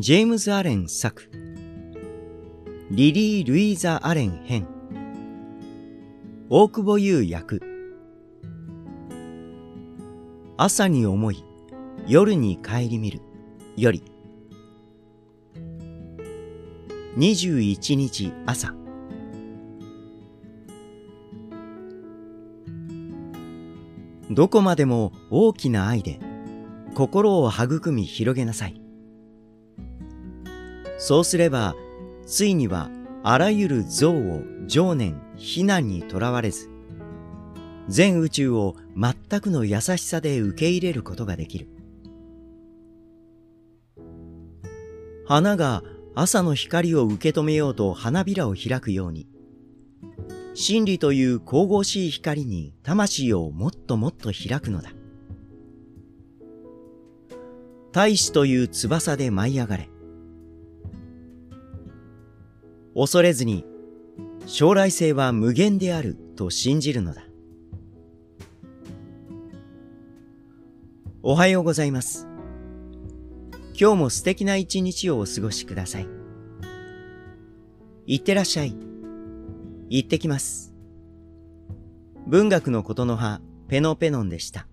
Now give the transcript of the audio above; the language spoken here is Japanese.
ジェームズ・アレン作。リリー・ルイーザ・アレン編。大久保優役。朝に思い夜に帰り見るより。21日朝。どこまでも大きな愛で心を育み広げなさい。そうすれば、ついにはあらゆる像を情念、非難にとらわれず、全宇宙を全くの優しさで受け入れることができる。花が朝の光を受け止めようと花びらを開くように、真理という神々しい光に魂をもっともっと開くのだ。大使という翼で舞い上がれ。恐れずに将来性は無限であると信じるのだ。おはようございます。今日も素敵な一日をお過ごしください。いってらっしゃい。行ってきます。文学のことの葉、ペノペノンでした。